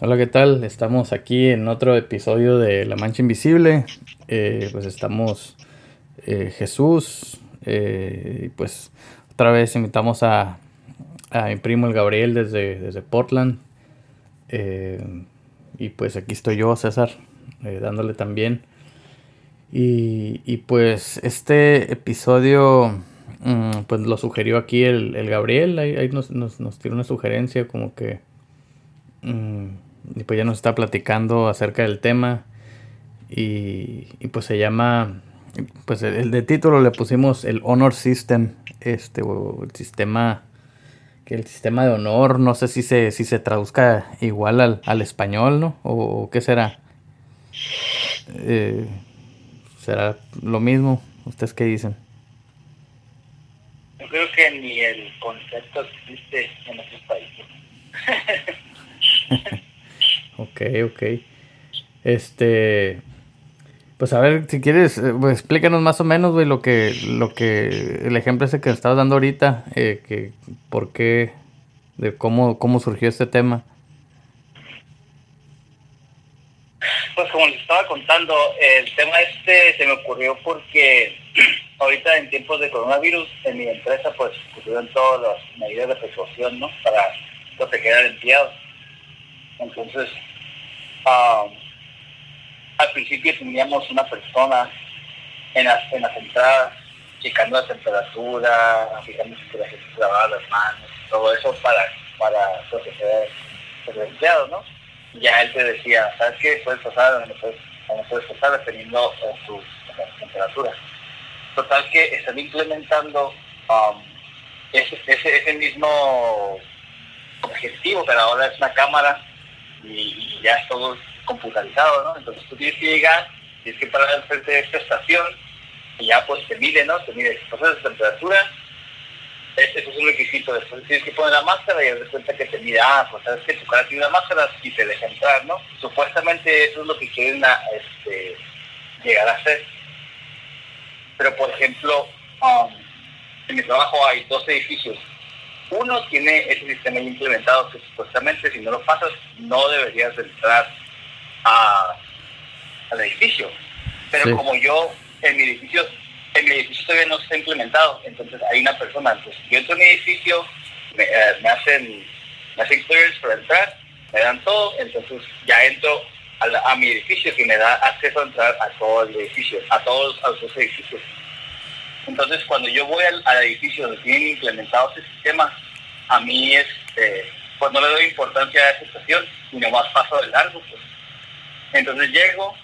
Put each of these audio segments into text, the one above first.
Hola, ¿qué tal? Estamos aquí en otro episodio de La Mancha Invisible. Eh, pues estamos eh, Jesús. Eh, pues otra vez invitamos a, a mi primo el Gabriel desde, desde Portland. y pues aquí estoy yo, César, dándole también. Y, y, pues este episodio mm, pues lo sugirió aquí el, el Gabriel. Ahí, nos, nos, nos, tiró una sugerencia como que... Mm, y pues ya nos está platicando acerca del tema. Y, pues se llama, pues el, de título le pusimos el Honor System, este, o el sistema, que el sistema de honor, no sé si se, si se traduzca igual al, al español, ¿no? O, qué será. Eh, ¿Será lo mismo? ¿Ustedes qué dicen? Yo creo que ni el concepto existe en otros países. Ok, ok. Este. Pues a ver, si quieres, eh, pues explícanos más o menos, güey, lo que, lo que, el ejemplo ese que estabas dando ahorita, eh, que, por qué, de cómo, cómo surgió este tema. Pues como les estaba contando, el tema este se me ocurrió porque ahorita en tiempos de coronavirus, en mi empresa, pues ocurrieron todas las medidas de precaución, ¿no? Para proteger al empleado. Entonces, Um, al principio teníamos una persona en las, en las entradas checando la temperatura, fijándose que la gente se lavaba las manos, todo eso para, para proteger el empleado, ¿no? Ya él te decía, ¿sabes qué? Puedes pasar, puedes, no puedes pasar dependiendo de tu temperatura. Total que están implementando um, ese, ese, ese mismo objetivo, pero ahora es una cámara y, ya es todo computarizado, ¿no? Entonces tú tienes que llegar, tienes que parar frente de esta estación y ya pues te mide, ¿no? Te mide, pasas de temperatura, eso es un requisito. Después tienes que poner la máscara y das cuenta que te mide, ah, pues sabes que tu cara tiene una máscara y te deja entrar, ¿no? Supuestamente eso es lo que quieren este, llegar a hacer. Pero por ejemplo, um, en mi trabajo hay dos edificios uno tiene ese sistema implementado que supuestamente si no lo pasas no deberías entrar al edificio. Pero como yo en mi edificio, en mi edificio todavía no está implementado, entonces hay una persona, entonces yo entro en mi edificio, me, eh, hacen, me hacen clearance para entrar, me dan todo, entonces ya entro a, mi edificio que me da acceso a entrar a todo el edificio, a todos los edificios. Entonces, cuando yo voy al, edificio donde tienen implementado ese sistema, a mí este, pues no le doy importancia a esa estación y nomás paso de largo. Pues. Entonces llego,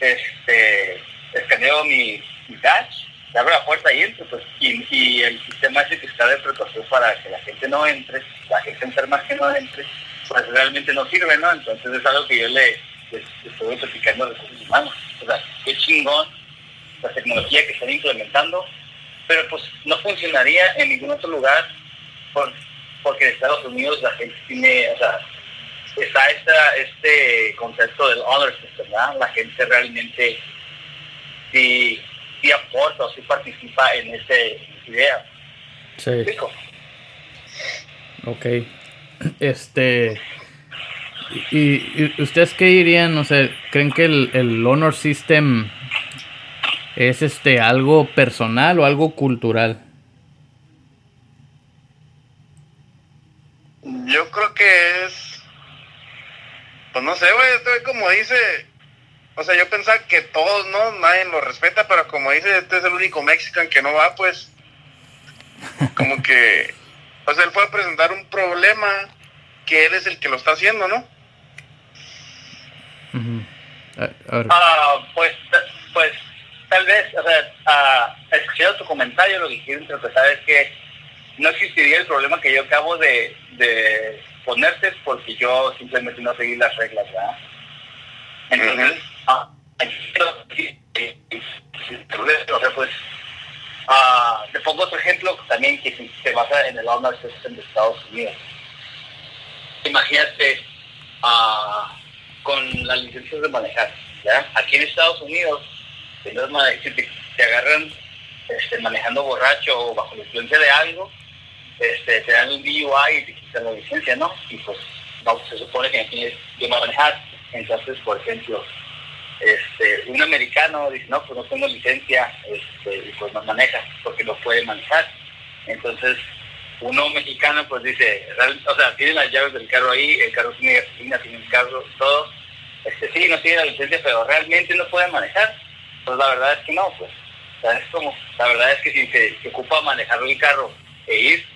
este, escaneo mi, mi badge, se abre la puerta y entro, pues, y, el sistema ese que está de precaución para que la gente no entre, la gente enferma que no entre, pues realmente no sirve, ¿no? Entonces es algo que yo le, estoy platicando a recursos humanos. O sea, qué chingón la tecnología que están implementando, pero pues no funcionaría en ningún otro lugar porque en Estados Unidos la gente tiene, o sea, está esta, este concepto del honor system, ¿verdad? La gente realmente sí, sí aporta o sí participa en, ese, idea. Sí. Ok. Este. ¿Y, ustedes qué dirían? No sé, ¿creen que el, el honor system ¿Es este algo personal o algo cultural? Yo creo que es. Pues no sé, güey, estoy como dice. O sea, yo pensaba que todos, ¿no? Nadie lo respeta, pero como dice, este es el único mexicano que no va, pues. Como que. O sea, él fue a presentar un problema que él es el que lo está haciendo, ¿no? Ah, pues, pues tal vez, o sea, a, escuchando tu comentario, lo que quiero interpretar es que no existiría el problema que yo acabo de, de ponerte porque yo simplemente no seguí las reglas, ¿verdad? Entonces, ah, pues, ah, te pongo otro ejemplo también que se basa en el honor system de Estados Unidos. Imagínate ah, con las licencias de manejar, ¿ya? Aquí en Estados Unidos si te, agarran este, manejando borracho o bajo la influencia de algo, este, te dan un DUI y te quitan la licencia, ¿no? Y pues no, se supone que tienes que manejar. Entonces, por ejemplo, este, un americano dice, no, pues no tengo licencia, y pues no maneja, porque no puede manejar. Entonces, uno mexicano pues dice, o sea, tiene las llaves del carro ahí, el carro tiene gasolina, tiene el carro, todo. Este, sí, no tiene la licencia, pero realmente no puede manejar. Pues la verdad es que no, pues. es como, la verdad es que si se, ocupa manejar el carro e ir,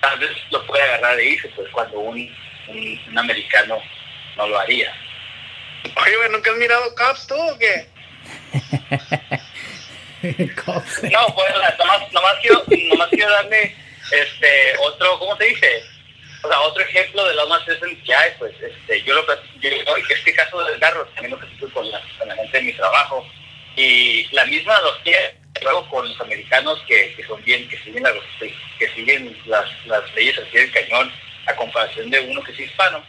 tal vez lo puede agarrar e irse, pues cuando un, un, americano no lo haría. Oye, ¿nunca has mirado Cops tú o qué? no, pues nomás, nomás, quiero, nomás quiero darle este, otro, ¿cómo se dice? O sea, otro ejemplo de lo más esencial, pues, este, yo lo yo, este caso del carro también lo platico con la, con la gente de mi trabajo, y la misma analogía luego con los americanos que, que son bien, que siguen, las, que las, las leyes así del cañón, a comparación de uno que es hispano,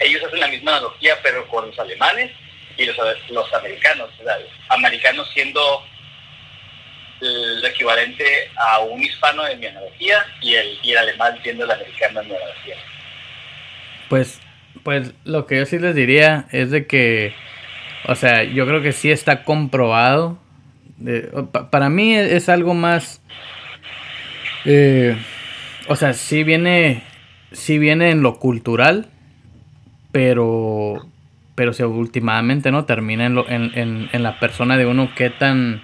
ellos hacen la misma analogía, pero con los alemanes y los, los americanos, sea, americanos siendo el equivalente a un hispano en mi analogía y el, y el alemán siendo el americano en mi analogía. Pues, pues lo que yo sí les diría es de que, o sea, yo creo que sí está comprobado. para mí es, algo más, eh, o sea, sí viene, sí viene en lo cultural, pero, pero si últimamente no termina en, lo, en, en, en la persona de uno qué tan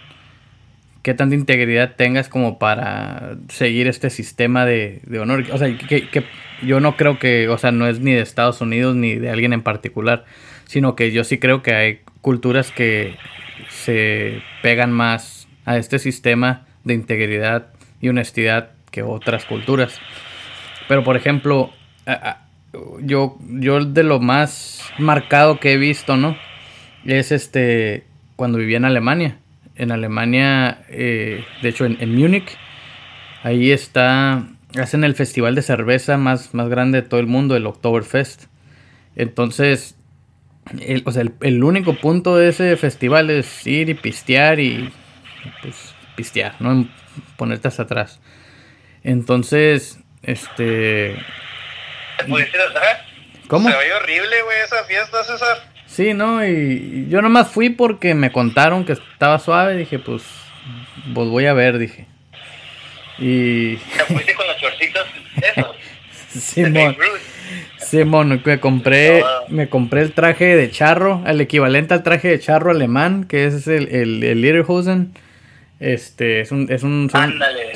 qué tanta integridad tengas como para seguir este sistema de, honor. O sea, que, yo no creo que, o sea, no es ni de Estados Unidos ni de alguien en particular, sino que yo sí creo que hay culturas que se pegan más a este sistema de integridad y honestidad que otras culturas. Pero, por ejemplo, yo, yo de lo más marcado que he visto, ¿no? Es este, cuando vivía en Alemania en Alemania, eh, de hecho en, Múnich, ahí está, hacen el festival de cerveza más, más grande de todo el mundo, el Oktoberfest. Entonces, el, o sea, el, único punto de ese festival es ir y pistear y pues pistear, no ponerte hasta atrás. Entonces, este... ¿Cómo? Se ve horrible, güey, esa fiesta, César. Sí, ¿no? Y yo nomás fui porque me contaron que estaba suave. Dije, pues, pues voy a ver, dije. Y... ¿Te fuiste con los chorcitos esos? Simón. Simón, me compré, me compré el traje de charro, el equivalente al traje de charro alemán, que es el, el, el Lederhosen. Este, es un, es un, son, Ándale,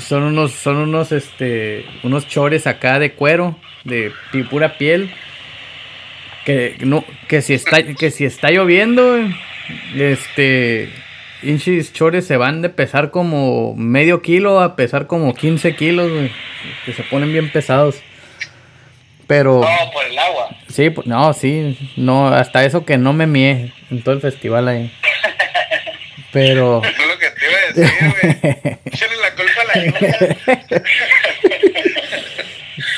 son unos, son unos, este, unos chores acá de cuero, de pura piel que no que si está que si está lloviendo este inchis chores se van de pesar como medio kilo a pesar como 15 kilos que se ponen bien pesados pero no por el agua sí no sí no hasta eso que no me mié en todo el festival ahí pero es lo que te iba a decir güey la culpa a la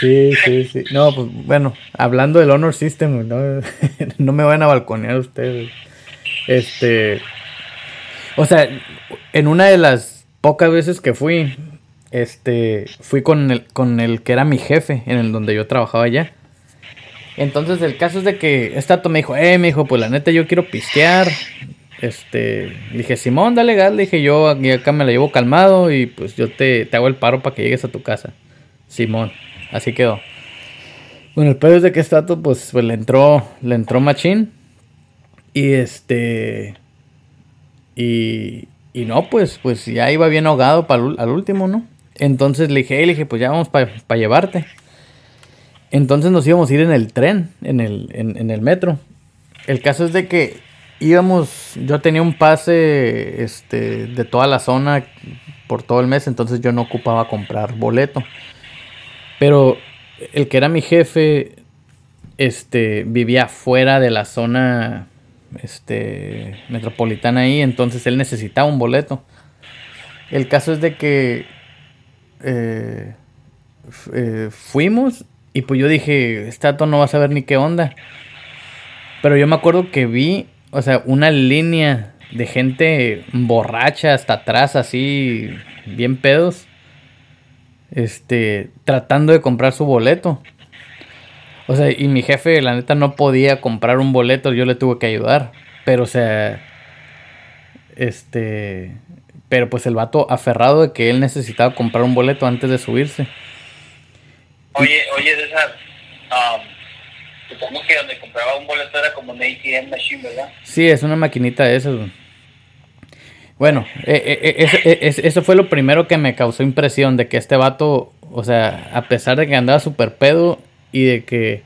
Sí, sí, sí. No, pues bueno, hablando del Honor System, no, me van a balconear ustedes. Este. O sea, en una de las pocas veces que fui, este, fui con el, con el que era mi jefe, en el donde yo trabajaba allá. Entonces el caso es de que Estato me dijo, eh, me dijo, pues la neta yo quiero pistear. Este, dije, Simón, dale gas, dije, yo acá me la llevo calmado y pues yo te, te hago el paro para que llegues a tu casa. Simón. Así quedó. Bueno, el pedo es de que Stato, pues, pues le entró, le entró machín. Y este. Y, y no, pues, pues ya iba bien ahogado para al último, ¿no? Entonces le dije, le dije, pues ya vamos para llevarte. Entonces nos íbamos a ir en el tren, en el, en el metro. El caso es de que íbamos, yo tenía un pase este, de toda la zona por todo el mes, entonces yo no ocupaba comprar boleto. Pero el que era mi jefe, este, vivía fuera de la zona, este, metropolitana ahí, entonces él necesitaba un boleto. El caso es de que eh, eh, fuimos y pues yo dije, Stato no va a saber ni qué onda. Pero yo me acuerdo que vi, o sea, una línea de gente borracha hasta atrás, así, bien pedos este, tratando de comprar su boleto. O sea, y mi jefe, la neta, no podía comprar un boleto, yo le tuve que ayudar. Pero, o sea, este, pero pues el vato aferrado de que él necesitaba comprar un boleto antes de subirse. Oye, oye, César, um, supongo que donde compraba un boleto era como un ATM machine, ¿verdad? Sí, es una maquinita de esas. Bueno, eh, eh, eh, eso fue lo primero que me causó impresión de que este vato, o sea, a pesar de que andaba súper pedo y de que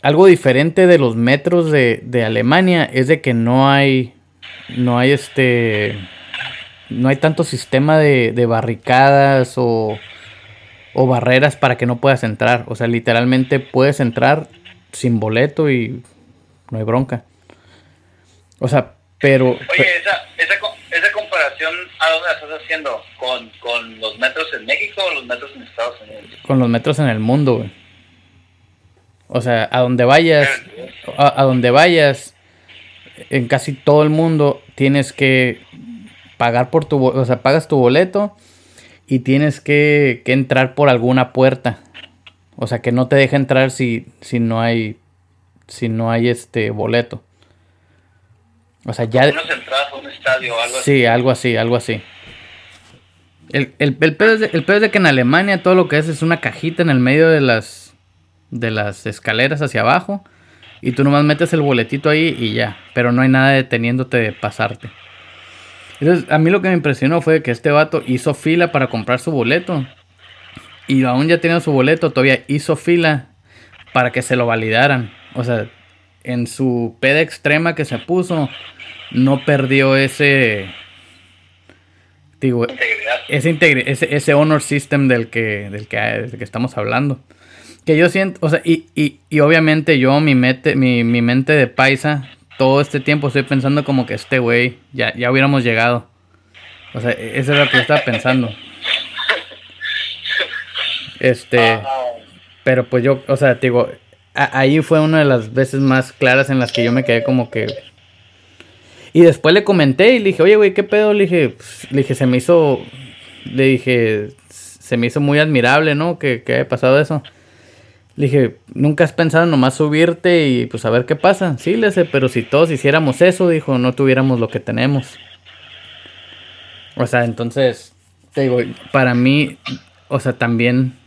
algo diferente de los metros de, de Alemania es de que no hay no hay este no hay tanto sistema de, de barricadas o, o, barreras para que no puedas entrar. O sea, literalmente puedes entrar sin boleto y no hay bronca. O sea, pero... Oye, esa, esa, esa comparación, ¿a dónde la estás haciendo? ¿Con, ¿Con los metros en México o los metros en Estados Unidos? Con los metros en el mundo, güey. O sea, a donde vayas, a, a donde vayas, en casi todo el mundo tienes que pagar por tu, o sea, pagas tu boleto y tienes que, que entrar por alguna puerta. O sea, que no te deja entrar si, si no hay si no hay este boleto. O sea, ya entradas a un estadio algo sí, algo así, algo así. El, el, el, pedo es de, el pedo es de que en Alemania todo lo que es es una cajita en el medio de las de las escaleras hacia abajo y tú nomás metes el boletito ahí y ya. Pero no hay nada deteniéndote de pasarte. Entonces, a mí lo que me impresionó fue que este vato hizo fila para comprar su boleto. Y aún ya teniendo su boleto, todavía hizo fila para que se lo validaran. O sea, en su peda extrema que se puso, no perdió ese. Digo, ese, ese, ese honor system del que, del que, del que estamos hablando. Que yo siento, o sea, y, y, y obviamente yo, mi mente, mi, mi mente de paisa, todo este tiempo estoy pensando como que este güey ya, ya hubiéramos llegado. O sea, e-, eso es lo que yo estaba pensando. Este, pero pues yo, o sea, digo, ahí fue una de las veces más claras en las que yo me quedé como que... Y después le comenté y le dije, oye, güey, ¿qué pedo? Le dije, pues, le dije, se me hizo, le dije, se me hizo muy admirable, ¿no? Que, que haya pasado eso. Le dije, ¿nunca has pensado nomás subirte y pues a ver qué pasa? Sí, le sé, pero si todos hiciéramos eso, dijo, no tuviéramos lo que tenemos. O sea, entonces, te digo, para mí, o sea, también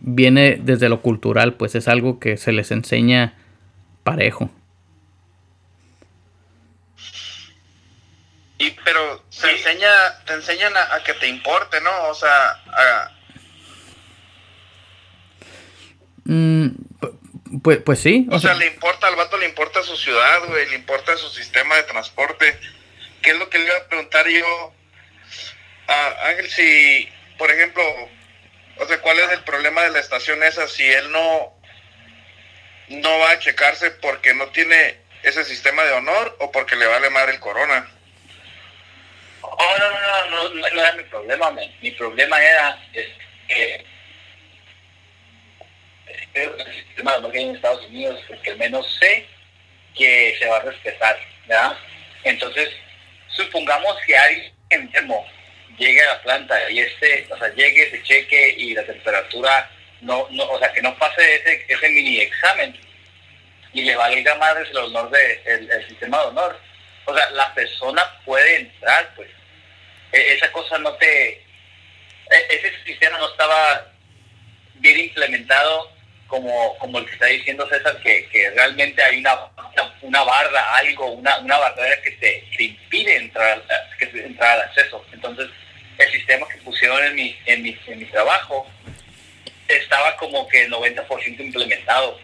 viene desde lo cultural, pues es algo que se les enseña parejo. Y pero se enseña, te enseñan a, a, que te importe, ¿no? O sea, a, Mm, pues, pues sí. O, sea, le importa al vato, le importa su ciudad, güey, le importa su sistema de transporte. ¿Qué es lo que le iba a preguntar yo a Ángel? Si, por ejemplo, o sea, ¿cuál es el problema de la estación esa si él no, no va a checarse porque no tiene ese sistema de honor o porque le vale mal el corona? Oh, no, no, no, no, no, era mi problema, mi problema era que el sistema de en Estados Unidos, porque al menos sé que se va a respetar, ¿verdad? Entonces, supongamos que alguien enfermo llegue a la planta y este, o sea, llegue, se cheque y la temperatura no, no o sea, que no pase ese, ese mini examen y le valga más el honor de sistema de honor. O sea, la persona puede entrar, pues. E, esa cosa no te, e, ese sistema no estaba bien implementado como, como el que está diciendo César, que, que realmente hay una, una, barra, algo, una, una barrera que te, impide entrar, que entrar al acceso. Entonces, el sistema que pusieron en mi, en mi, en mi trabajo estaba como que 90% implementado.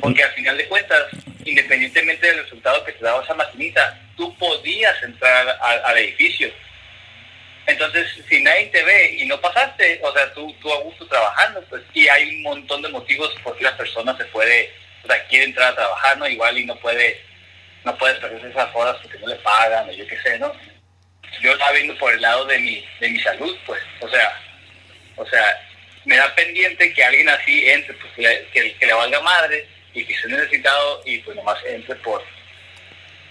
Porque al final de cuentas, independientemente del resultado que te daba esa maquinita, tú podías entrar al edificio entonces, si nadie te ve y no pasaste, o sea, tú, tú a gusto trabajando, pues, y hay un montón de motivos por qué la persona se puede, o sea, quiere entrar a trabajar, ¿no? Igual y no puede, no puede perder esas horas porque no le pagan, o yo qué sé, ¿no? Yo estaba viendo por el lado de mi, de mi salud, pues, o sea, o sea, me da pendiente que alguien así entre, pues, que le, que, le valga madre y que esté necesitado y pues nomás entre por,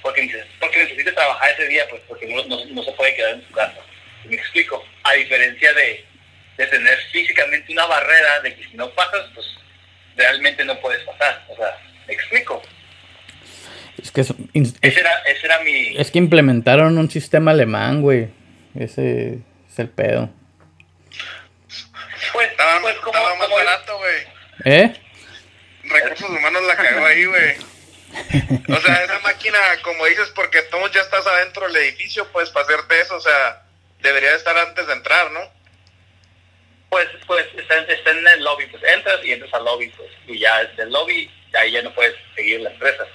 porque, porque necesita trabajar ese día, pues, porque no, no, no se puede quedar en su casa. Me explico. A diferencia de, de tener físicamente una barrera de que si no pasas, pues realmente no puedes pasar. O sea, ¿me explico? Es que es, ese, era, ese era mi... Es que implementaron un sistema alemán, güey. Ese es el pedo. Pues, estaba, pues como, estaba más barato, güey. ¿Eh? Recursos humanos la cagó ahí, güey. O sea, esa máquina, como dices, porque tú ya estás adentro del edificio, pues para hacerte eso, o sea, debería estar antes de entrar, ¿no? Pues, pues está, en el lobby, pues entras y entras al lobby, pues, y ya del lobby, ahí ya no puedes seguir la empresa.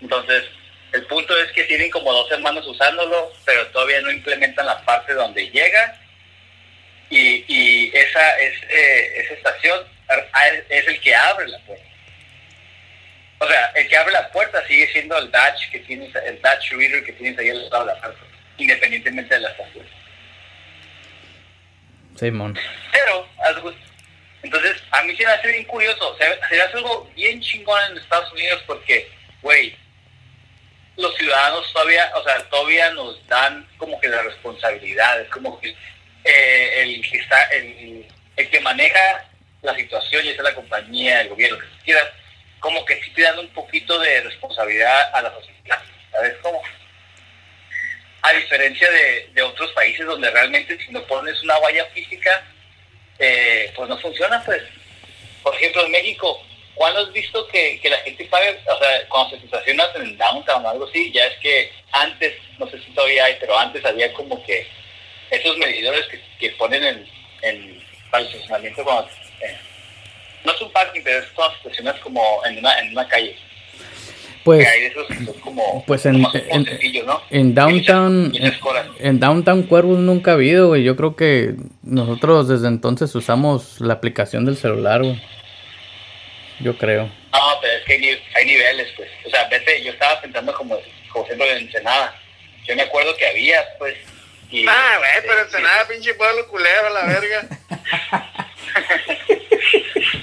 Entonces, el punto es que tienen como dos hermanos usándolo, pero todavía no implementan la parte donde llega y, y esa, es, eh, esa estación es el que abre la puerta. O sea, el que abre la puerta sigue siendo el Dutch que tienes, el Dutch Reader que tienes ahí al lado de la puerta, independientemente de la estación. Simón. Pero, entonces, a mí se me hace bien curioso. O sea, se hace algo bien chingón en Estados Unidos porque, güey, los ciudadanos todavía, o sea, todavía nos dan como que las responsabilidades, como que eh, el que está, el, el, que maneja la situación, ya sea la compañía, el gobierno, que quieras, como que sí te dan un poquito de responsabilidad a la sociedad, ¿sabes cómo? A diferencia de, otros países donde realmente si no pones una valla física, eh, pues no funciona, pues. Por ejemplo, en México, ¿cuándo has visto que, que la gente paga, o sea, cuando se estacionas en el downtown o algo así, ya es que antes, no sé si todavía hay, pero antes había como que esos medidores que, que ponen en, en, el estacionamiento cuando, eh, no es un parking, pero es cuando estacionas como en en una calle. Pues, hay de esos que son como, pues en, como en, sencillos, ¿no? en Downtown, en, en Downtown Cuervos nunca ha habido, güey. Yo creo que nosotros desde entonces usamos la aplicación del celular, güey. Yo creo. No, pero es que hay, ni- hay niveles, pues. O sea, vete, yo estaba pensando como, como siempre en Ensenada. Yo me acuerdo que había, pues. y- Ah, güey, pero eh, Ensenada, pinche pueblo culero, la verga.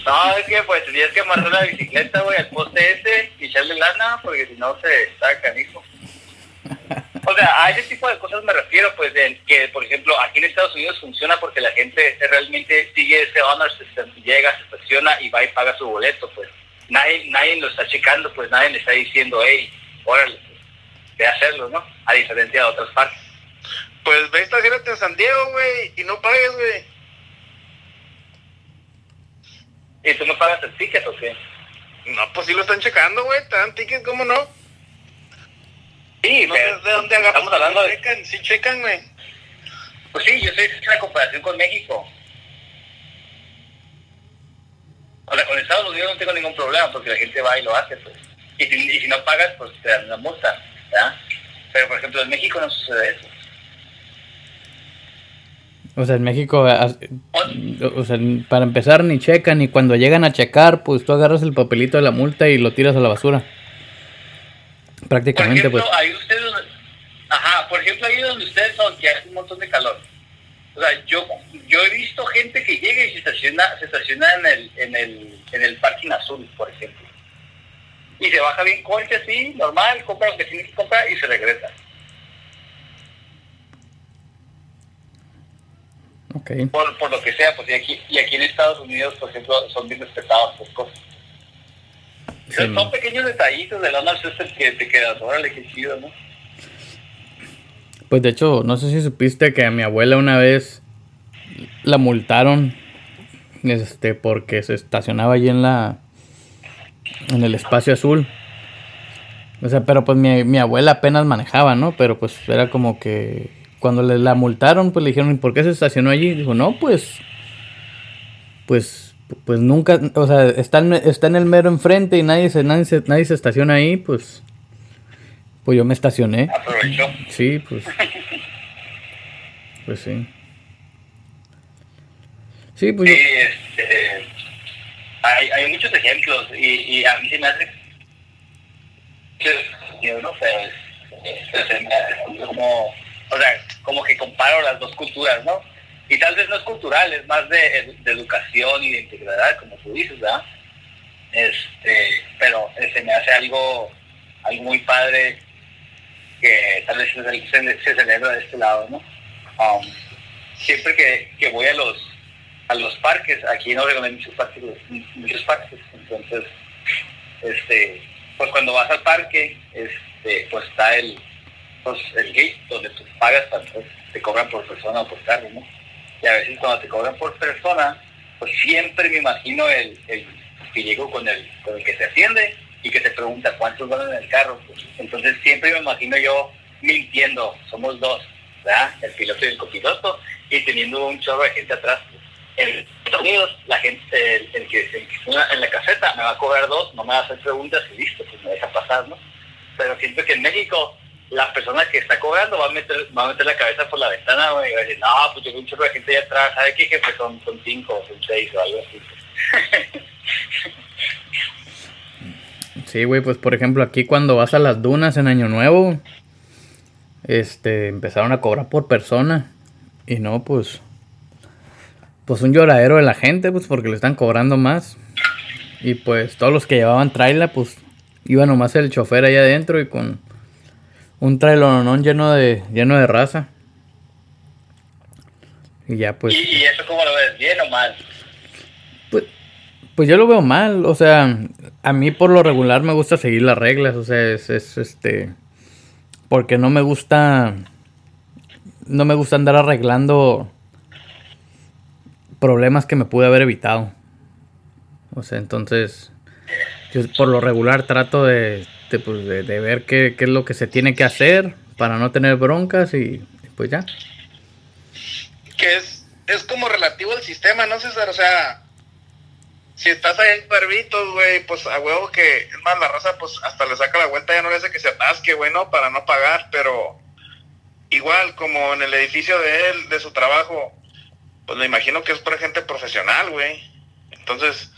No, es que pues tenías que amarrar la bicicleta, güey, al poste ese y echarle lana, porque si no se está canijo. O sea, a ese tipo de cosas me refiero, pues, de que, por ejemplo, aquí en Estados Unidos funciona porque la gente realmente sigue ese honor system, llega, se estaciona y va y paga su boleto, pues. Nadie, nadie lo está checando, pues, nadie le está diciendo, hey, órale, pues, ve a hacerlo, ¿no? A diferencia de otras partes. Pues ve, estacionate en San Diego, güey, y no pagues, güey. ¿Y tú no pagas el ticket o qué? No, pues sí lo están checando, güey, te dan tickets, ¿cómo no? Sí, No sé pero de dónde agarran. estamos hablando de... Checan, sí checan, güey. Pues sí, yo sé que es la comparación con México. O sea, con Estados Unidos no tengo ningún problema porque la gente va y lo hace, pues. Y si, y si no pagas, pues te dan una multa, ¿verdad? Pero, por ejemplo, en México no sucede eso. O sea, en México, O- sea, para empezar ni checan y cuando llegan a checar, pues tú agarras el papelito de la multa y lo tiras a la basura. Por Prácticamente, ejemplo, pues. ahí ustedes... Ajá, por ejemplo, ahí donde ustedes son, que hace un montón de calor. O sea, yo, yo he visto gente que llega y se estaciona, se estaciona en el, en el, en el parking azul, por ejemplo. Y se baja bien coche así, normal, compra lo que tiene que comprar y se regresa. Por, por lo que sea, pues y aquí, y aquí en Estados Unidos, por ejemplo, son bien respetados por cosas. Sí, son, pequeños detallitos del Honor System que te quedas, órale, qué chido, ¿no? Pues de hecho, no sé si supiste que a mi abuela una vez la multaron este porque se estacionaba allí en la en el espacio azul. O sea, pero pues mi, mi abuela apenas manejaba, ¿no? Pero pues era como que cuando le la multaron, pues le dijeron, ¿y por qué se estacionó allí? Dijo, no, pues pues pues nunca, o sea, está en, está en el mero enfrente y nadie se, nadie se, nadie se estaciona ahí, pues pues yo me estacioné. Aprovechó. Sí, pues. Pues sí. Sí, pues Sí, yo. este, hay, hay muchos ejemplos y, y a mí se me hace que, no sé, es- se me hace como, o sea, como que comparo las dos culturas, ¿no? Y tal vez no es cultural, es más de, educación y de integridad, como tú dices, ¿verdad? Este, pero eh, se me hace algo, algo muy padre que tal vez se, se- celebra de este lado, ¿no? Um, siempre que, que voy a los a los parques. Aquí Oregon hay muchos parques, muchos parques. Entonces, este, pues cuando vas al parque, este, pues está el, pues el gate donde tú pagas, te cobran por persona o por carro, ¿no? Y a veces cuando te cobran por persona, pues siempre me imagino el, el que con el, con el que se atiende y que te pregunta cuántos van en el carro. Entonces siempre me imagino yo mintiendo, somos dos, ¿verdad? El piloto y el copiloto, y teniendo un chorro de gente atrás. En Estados Unidos, la gente, el, que se en la caseta me va a cobrar dos, no me va a hacer preguntas y listo, pues me deja pasar, ¿no? Pero siento que en México la persona que está cobrando va a meter, va a meter la cabeza por la ventana y va a decir, no, pues tengo un chorro de gente allá atrás, ¿sabe qué jefe? Son, son cinco, son seis o algo así. Sí, güey, pues por ejemplo, aquí cuando vas a las dunas en Año Nuevo, este, empezaron a cobrar por persona. Y no, pues, pues un lloradero de la gente, pues porque le están cobrando más. Y pues todos los que llevaban trailer, pues iba nomás el chofer ahí adentro y con un trailonón lleno de, lleno de raza. Y ya pues. ¿Y, eso cómo lo ves? ¿Bien o mal? Pues, pues yo lo veo mal, o sea, a mí por lo regular me gusta seguir las reglas, o sea, es, este, porque no me gusta, no me gusta andar arreglando problemas que me pude haber evitado. O sea, entonces, yo por lo regular trato de, de, pues, ver qué, qué, es lo que se tiene que hacer para no tener broncas y, pues ya. Que es, es como relativo al sistema, ¿no, César? O sea, si estás ahí en cuervitos, güey, pues a huevo que, es más, la raza, pues hasta le saca la vuelta, ya no le hace que se atasque, güey, ¿no? Para no pagar, pero igual como en el edificio de él, de su trabajo, pues me imagino que es para gente profesional, güey. Entonces,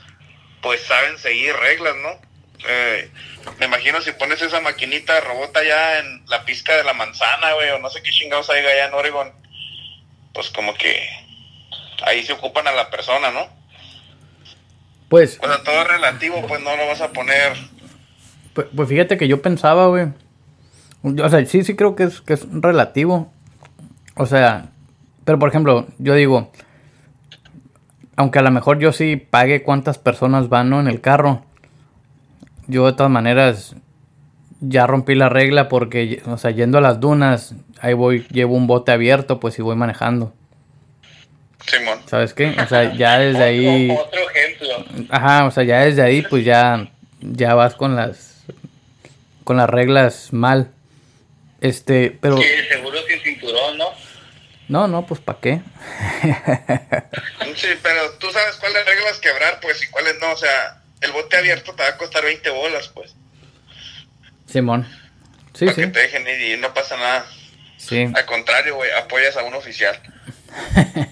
pues saben seguir reglas, ¿no? Eh, me imagino si pones esa maquinita de robot allá en la pizca de la manzana, güey, o no sé qué chingados hay allá en Oregon, pues como que ahí se ocupan a la persona, ¿no? Pues. O sea, todo relativo, pues no lo vas a poner. Pues, pues fíjate que yo pensaba, güey. O sea, sí, sí creo que es, que es relativo. O sea, pero por ejemplo, yo digo, aunque a lo mejor yo sí pague cuántas personas van ¿no? en el carro, yo de todas maneras ya rompí la regla porque, o sea, yendo a las dunas, ahí voy, llevo un bote abierto, pues y voy manejando. Simón. ¿Sabes qué? O sea, ya desde ahí. Otro ejemplo. Ajá, o sea, ya desde ahí, pues ya, ya vas con las, con las reglas mal. Este, pero. Sí, seguro sin cinturón, ¿no? No, no, pues ¿para qué? sí, pero tú sabes cuáles reglas quebrar, pues, y cuáles no. O sea, el bote abierto te va a costar 20 bolas, pues. Simón. Sí, Para sí. que te dejen ir y no pasa nada. Sí. Al contrario, güey, apoyas a un oficial.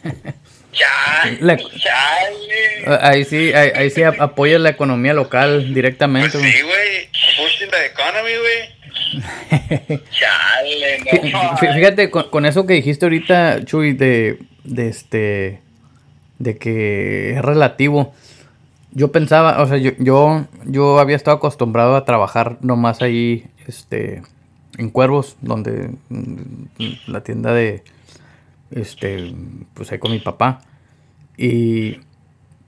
Chale, Le- chale. Ahí sí, ahí, ahí sí ap- apoya la economía local directamente. Pues sí, güey. Boosting the economy, güey. Chale, no. fí- Fíjate, con, con eso que dijiste ahorita, Chuy, de, de este, de que es relativo. Yo pensaba, o sea, yo, yo, yo había estado acostumbrado a trabajar nomás ahí, este, en Cuervos, donde mm, la tienda de, este, pues ahí con mi papá. Y,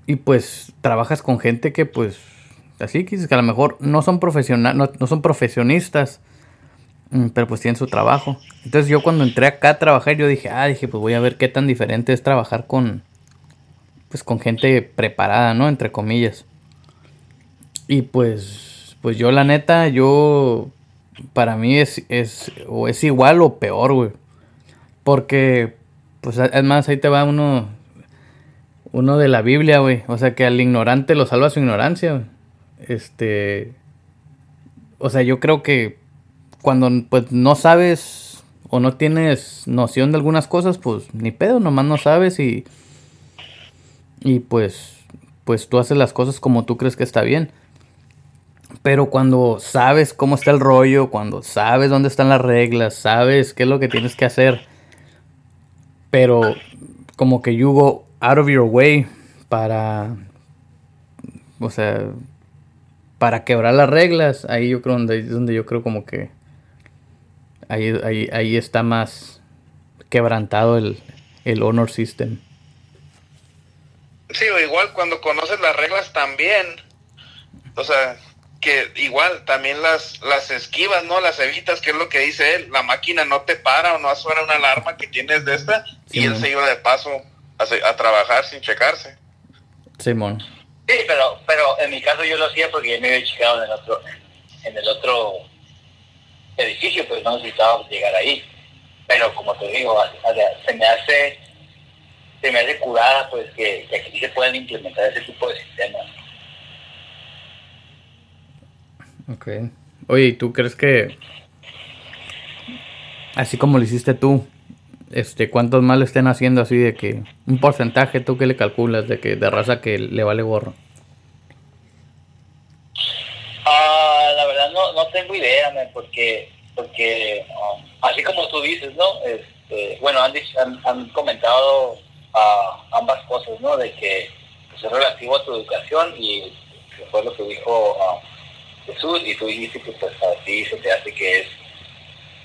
y pues trabajas con gente que pues, así que a lo mejor no son profesional, no, no son profesionistas. Mm, Pero pues tienen su trabajo. Entonces yo cuando entré acá a trabajar, yo dije, ah, dije, pues voy a ver qué tan diferente es trabajar con, pues con gente preparada, ¿no? Entre comillas. Y pues, pues yo la neta, yo, para mí es, es, o es igual o peor, güey. Porque, pues es más, ahí te va uno, uno de la Biblia, güey. O sea, que al ignorante lo salva su ignorancia, güey. Este, o sea, yo creo que cuando pues no sabes o no tienes noción de algunas cosas, pues ni pedo, nomás no sabes y y pues pues tú haces las cosas como tú crees que está bien. Pero cuando sabes cómo está el rollo, cuando sabes dónde están las reglas, sabes qué es lo que tienes que hacer, pero como que you go out of your way para o sea, para quebrar las reglas, ahí yo creo donde, donde yo creo como que ahí, ahí, ahí está más quebrantado el, el honor system. Sí, o igual cuando conoces las reglas también, o sea, que igual también las, las esquivas, ¿no? Las evitas, que es lo que dice él, la máquina no te para o no suena una alarma que tienes de esta y él se iba de paso a, a trabajar sin checarse. Simón. Sí, pero, pero en mi caso yo lo hacía porque yo me había checado en el otro, en el otro edificio, pues no necesitaba llegar ahí. Pero como te digo, se me hace, se me hace curada pues que, que aquí se puedan implementar ese tipo de sistemas. Ok. Oye, ¿y tú crees que así como lo hiciste tú, este, cuántos más le estén haciendo así de que un porcentaje tú que le calculas de que de raza que le vale gorro? Ah, la verdad no, no tengo idea, porque porque um, así como tú dices, ¿no? Este, bueno, han, han, comentado uh, ambas cosas, ¿no? De que pues, es relativo a tu educación y fue lo que dijo uh, Jesús y tú dijiste que pues a ti se te hace que es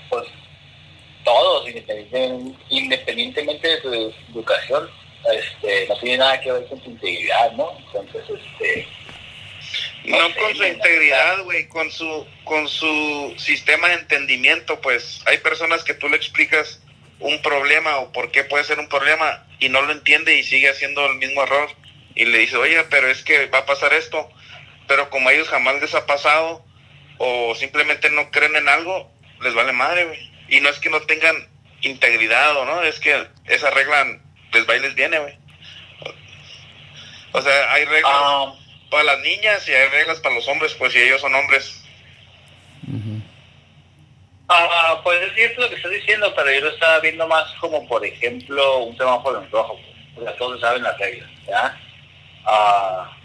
pues todos independientemente, de tu educación este no tiene nada que ver con tu integridad no entonces este no, con su integridad güey con su con su sistema de entendimiento pues hay personas que tú le explicas un problema o por qué puede ser un problema y no lo entiende y sigue haciendo el mismo error y le dice oye pero es que va a pasar esto pero como a ellos jamás les ha pasado o simplemente no creen en algo, les vale madre, güey. Y no es que no tengan integridad o no, es que esa regla les va y les viene, güey. O sea, hay reglas ah. para las niñas y hay reglas para los hombres, pues si ellos son hombres. Ah, pues es cierto lo que estás diciendo, pero yo lo estaba viendo más como, por ejemplo, un semáforo en rojo. O sea, todos saben las reglas, ¿ya? Ah,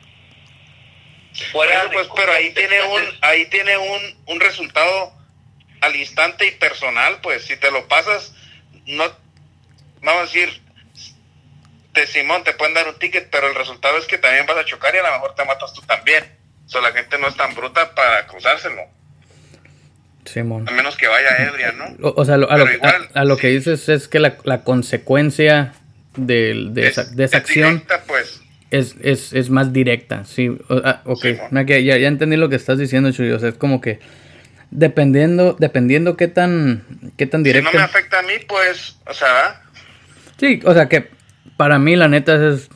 pues, pero ahí tiene un, ahí tiene un, un resultado al instante y personal, pues si te lo pasas, no, vamos a decir, te Simón te pueden dar un ticket, pero el resultado es que también vas a chocar y a lo mejor te matas tú también. O sea, la gente no es tan bruta para cruzárselo. Simón. A menos que vaya ebria, ¿no? O, sea, a, lo, que dices es que la, la consecuencia de, de, esa, de esa acción pues es, es, es más directa, sí. Ah, ok, ya, ya, entendí lo que estás diciendo, Chuy. O sea, es como que dependiendo, dependiendo qué tan, qué tan directa. Si no me afecta a mí, pues, o sea. Sí, o sea que para mí la neta es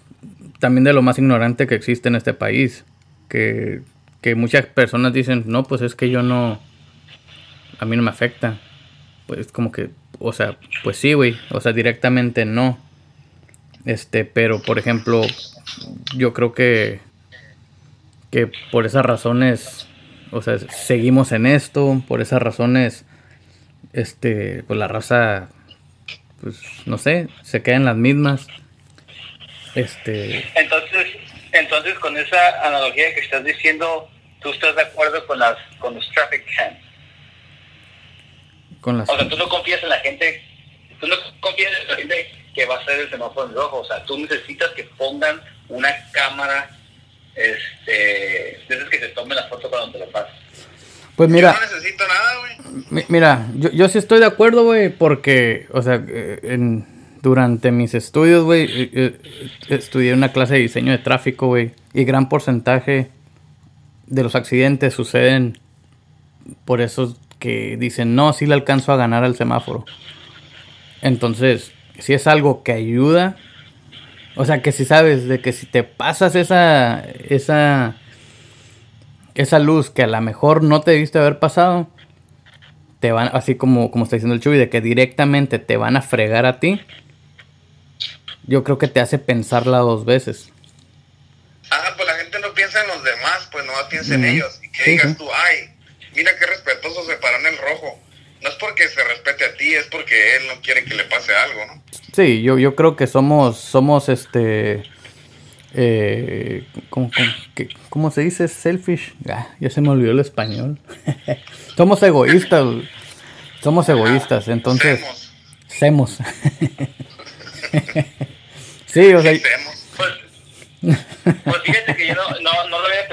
también de lo más ignorante que existe en este país. Que, que muchas personas dicen, no, pues es que yo no, a mí no me afecta. Pues como que, o sea, pues sí, güey. O sea, directamente no. Este, pero por ejemplo, yo creo que, que por esas razones, o sea, seguimos en esto, por esas razones, este, pues la raza, pues no sé, se queda en las mismas. Este. Entonces, entonces con esa analogía que estás diciendo, ¿tú estás de acuerdo con las, con los traffic cams? Con las... O sea, tú no confías en la gente, tú no confías en la gente que va a ser el semáforo en rojo, o sea, tú necesitas que pongan una cámara este, de que te tome la foto cuando te lo pases. Pues mira. no necesito nada, güey. Mira, yo, yo sí estoy de acuerdo, güey, porque, o sea, eh, en, durante mis estudios, güey, eh, eh, estudié una clase de diseño de tráfico, güey, y gran porcentaje de los accidentes suceden por eso que dicen, no, sí le alcanzo a ganar al semáforo. Entonces, si es algo que ayuda, o sea, que si sabes de que si te pasas esa, esa, esa luz que a lo mejor no te diste haber pasado, te van, así como, como está diciendo el Chuy, de que directamente te van a fregar a ti, yo creo que te hace pensarla dos veces. Ah, pues la gente no piensa en los demás, pues no piensa en ellos. Y que digas tú, ay, mira qué respetuoso se paran en el rojo no es porque se respete a ti, es porque él no quiere que le pase algo, ¿no? Sí, yo, yo creo que somos, somos este, eh, ¿cómo, se dice? Selfish. Ah, ya se me olvidó el español. somos egoístas, somos egoístas, entonces... Semos. sí, o sea... Pues, pues, fíjate que yo no, no,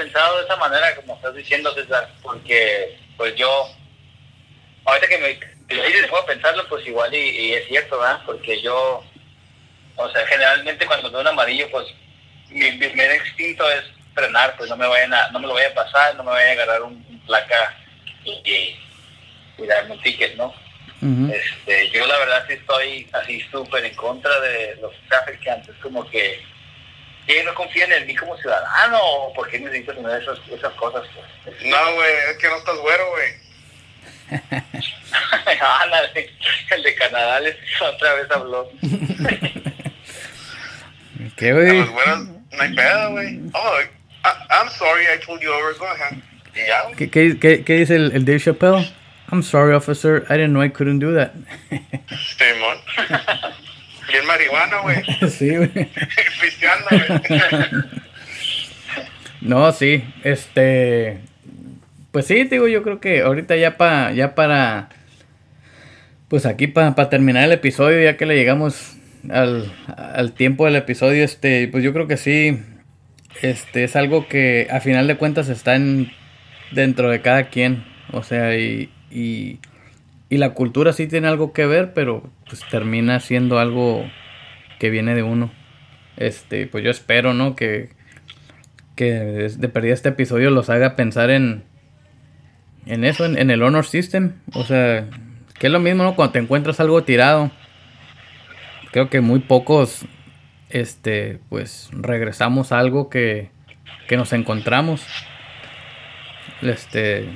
pensado de esa manera como estás diciendo, César, porque pues yo ahorita que me dices, puedo pensarlo, pues igual y, es cierto, ¿verdad? Porque yo, o sea, generalmente cuando veo un amarillo, pues mi, primer instinto es frenar, pues no me vayan a, no me lo vaya a pasar, no me vaya a agarrar un, un placa y, y, y darme un ticket, ¿no? Este, yo la verdad sí estoy así súper en contra de los traficantes, como que que no confían en mí como ciudadano, o por qué necesito tener esas, esas cosas. Pues? No, güey, es que no estás güero, güey. Ándale, el de Canadá les otra vez habló. ¿Qué, güey? los güeros no hay pedo, güey. Oh, I, I'm sorry I told you over. Go ahead. ¿Qué, qué, qué, qué dice el, el Dave Chappelle? I'm sorry, officer. I didn't know I couldn't do that. Simón. Bien marihuana, güey. sí, güey. Pisteando, güey. No, sí, este, pues sí, digo, yo creo que ahorita ya para, ya para, pues aquí para terminar el episodio, ya que le llegamos al, al tiempo del episodio, este, pues yo creo que sí, este, es algo que a final de cuentas está en, dentro de cada quien, o sea, y, y, y la cultura sí tiene algo que ver, pero pues termina siendo algo que viene de uno. Este, pues yo espero, ¿no? Que, que de perdida este episodio los haga pensar en en eso, en, en el honor system. O sea, que es lo mismo, ¿no? Cuando te encuentras algo tirado. Creo que muy pocos, este, pues regresamos a algo que, que nos encontramos. Este,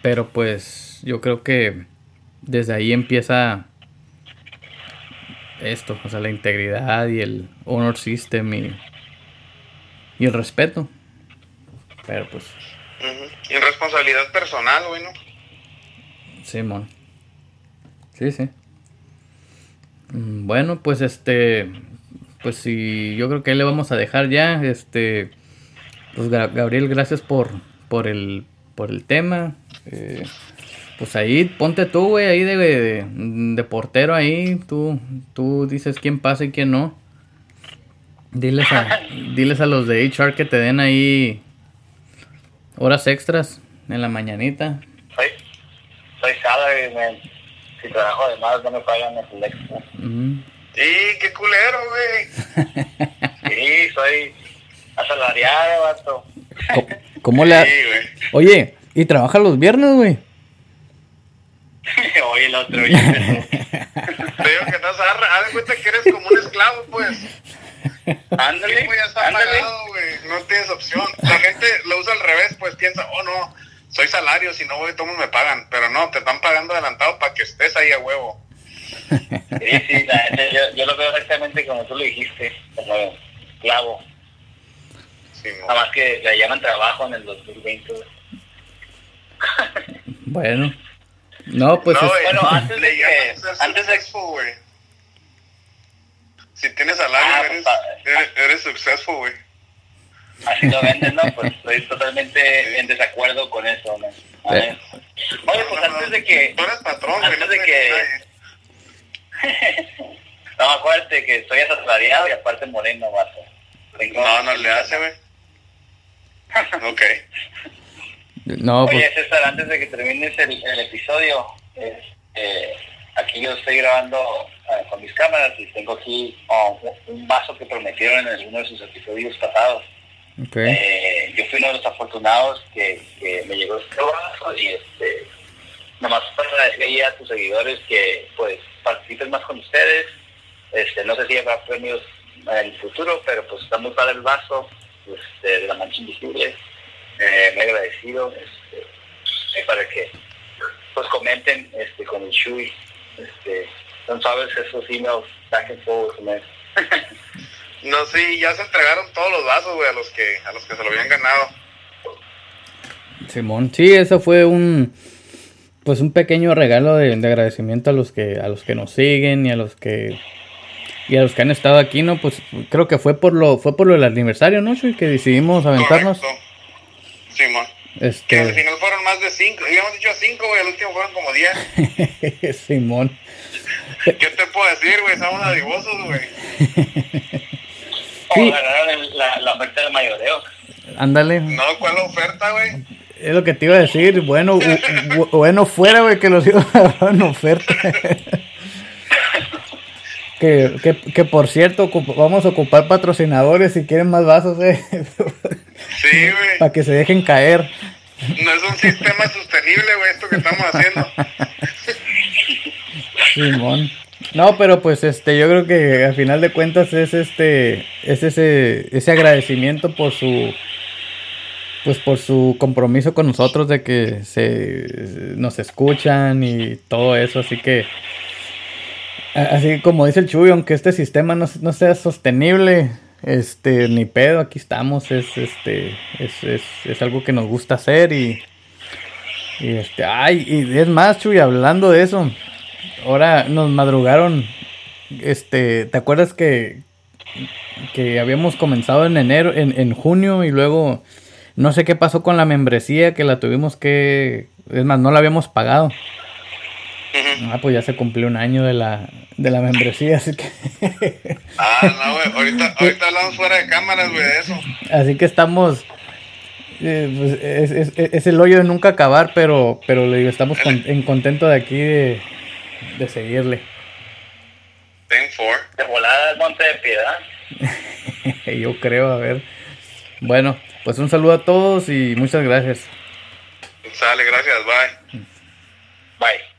pero pues yo creo que desde ahí empieza esto, o sea, la integridad y el honor system y, y el respeto. Pero pues. Y responsabilidad personal, güey, ¿no? Simón. Sí, sí. Mm, Bueno, pues este, pues sí, yo creo que ahí le vamos a dejar ya, este, pues Ga- Gabriel, gracias por, por el, por el tema. eh, pues ahí, ponte tú, güey, ahí de, de, de portero ahí, tú, tú dices quién pasa y quién no. Diles a, diles a los de HR que te den ahí horas extras en la mañanita. Soy, soy salary, man. Si trabajo de más, no me pagan el extra. Ujú. Y qué culero, güey. Sí, soy asalariado, vato. ¿Cómo le ha- Sí. Oye, ¿y trabaja los viernes, güey? Oye, el otro. Te digo que estás a haz de cuenta que eres como un esclavo, pues. Ándale, Sí, güey, ya está ándale. pagado, güey. No tienes opción. La gente lo usa al revés, pues piensa, oh no, soy salario, si no voy, todos me pagan. Pero no, te están pagando adelantado para que estés ahí a huevo. Sí, sí, la yo, yo lo veo exactamente como tú lo dijiste, como esclavo. Sí. Nada más que le llaman trabajo en el 2020. güey. Bueno. No, pues no, es- bueno, antes de que- antes de- güey. Si tienes salario, Ah, eres, pa- eres, eres successful, güey. Así lo venden, ¿no? Pues estoy totalmente en desacuerdo con eso, ¿no? A ver. Oye, pues antes de que... Tú eres patrón, güey. antes de que-. No, acuérdate que estoy asalariado y aparte moreno, vato. No, no le hace, güey. Ok. No, Oye, pues, César, antes de que termines el, el episodio, este, aquí yo estoy grabando eh, con mis cámaras y tengo aquí oh, un vaso que prometieron en alguno de sus episodios pasados. ok. Eh, yo fui uno de los afortunados que, que me llegó este vaso y este, nomás para decirle a tus seguidores que pues participen más con ustedes. Este, no sé si habrá premios en el futuro, pero pues está muy padre el vaso este, de la mancha invisible. Eh, me he agradecido este, eh, para que pues comenten este, con el Shui. Este, son sabes esos emails back and forth, man. No, sí, ya se entregaron todos los vasos, güey, a los que a los que se lo habían ganado. Simón, sí, eso fue un pues un pequeño regalo de, de agradecimiento a los que a los que nos siguen y a los que y a los que han estado aquí, ¿no? Pues creo que fue por lo fue por lo del aniversario, ¿no? Chuy? Que decidimos aventarnos. Correcto. Simón. Que al Este final fueron más de cinco. Habíamos dicho cinco, güey. El último fueron como diez. Simón. ¿Qué te puedo decir, güey? Estamos adivosos, güey. O Sí. la, la oferta del mayoreo. Ándale. No, ¿cuál oferta, güey? Es lo que te iba a decir. Bueno, bu- bu- bueno fuera, güey, que los iba a agarrar en oferta. Que, que, que por cierto, vamos a ocupar patrocinadores si quieren más vasos, eh. Sí, güey. Para que se dejen caer. No es un sistema sostenible, güey, esto que estamos haciendo. Simón. No, pero pues este, yo creo que al final de cuentas es este, es ese, ese agradecimiento por su, pues por su compromiso con nosotros de que se nos escuchan y todo eso, así que así como dice el Chuy, aunque este sistema no, no sea sostenible, este, ni pedo, aquí estamos, es este, es, es, es algo que nos gusta hacer y, y este, ay, y es más, Chuy, hablando de eso, ahora nos madrugaron. Este, ¿te acuerdas que, que habíamos comenzado en enero, en, en junio y luego no sé qué pasó con la membresía que la tuvimos que, es más, no la habíamos pagado. Ah, pues ya se cumplió un año de la, de la membresía, así que... ah, no, güey, ahorita, ahorita hablamos fuera de cámaras, güey, de eso. Así que estamos... Eh, pues es, es, es, el hoyo de nunca acabar, pero, pero le digo, estamos con, en contento de aquí de, de seguirle. Ten four. De volada al monte de piedad. Yo creo, a ver. Bueno, pues un saludo a todos y muchas gracias. Sale, gracias, bye. Bye.